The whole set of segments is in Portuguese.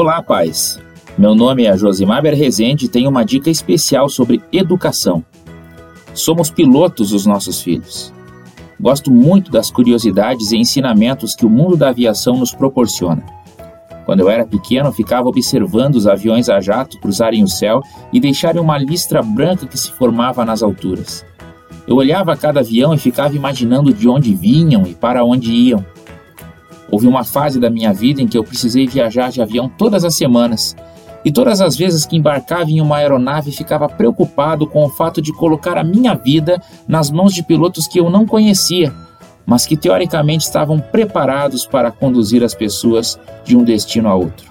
Olá, pais! Meu nome é Josimar Rezende e tenho uma dica especial sobre educação. Somos pilotos dos nossos filhos. Gosto muito das curiosidades e ensinamentos que o mundo da aviação nos proporciona. Quando eu era pequeno, ficava observando os aviões a jato cruzarem o céu e deixarem uma listra branca que se formava nas alturas. Eu olhava cada avião e ficava imaginando de onde vinham e para onde iam. Houve uma fase da minha vida em que eu precisei viajar de avião todas as semanas, e todas as vezes que embarcava em uma aeronave ficava preocupado com o fato de colocar a minha vida nas mãos de pilotos que eu não conhecia, mas que teoricamente estavam preparados para conduzir as pessoas de um destino a outro.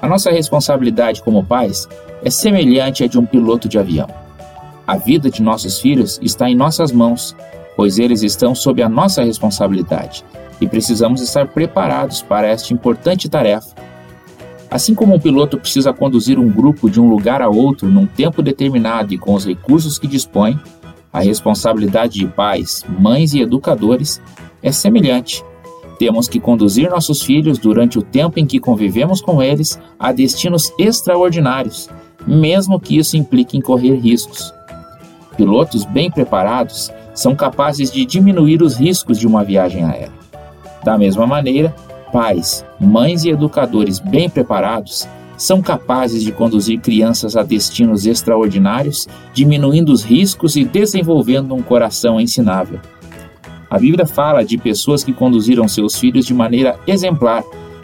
A nossa responsabilidade como pais é semelhante à de um piloto de avião. A vida de nossos filhos está em nossas mãos, pois eles estão sob a nossa responsabilidade e precisamos estar preparados para esta importante tarefa. Assim como um piloto precisa conduzir um grupo de um lugar a outro num tempo determinado e com os recursos que dispõe, a responsabilidade de pais, mães e educadores é semelhante. Temos que conduzir nossos filhos durante o tempo em que convivemos com eles a destinos extraordinários, mesmo que isso implique em correr riscos. Pilotos bem preparados são capazes de diminuir os riscos de uma viagem aérea. Da mesma maneira, pais, mães e educadores bem preparados são capazes de conduzir crianças a destinos extraordinários, diminuindo os riscos e desenvolvendo um coração ensinável. A Bíblia fala de pessoas que conduziram seus filhos de maneira exemplar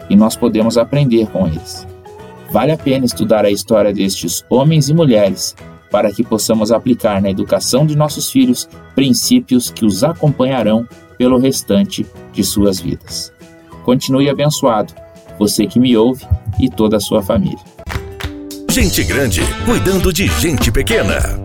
e nós podemos aprender com eles. Vale a pena estudar a história destes homens e mulheres para que possamos aplicar na educação de nossos filhos princípios que os acompanharão pelo restante de suas vidas. Continue abençoado, você que me ouve e toda a sua família. Gente grande cuidando de gente pequena.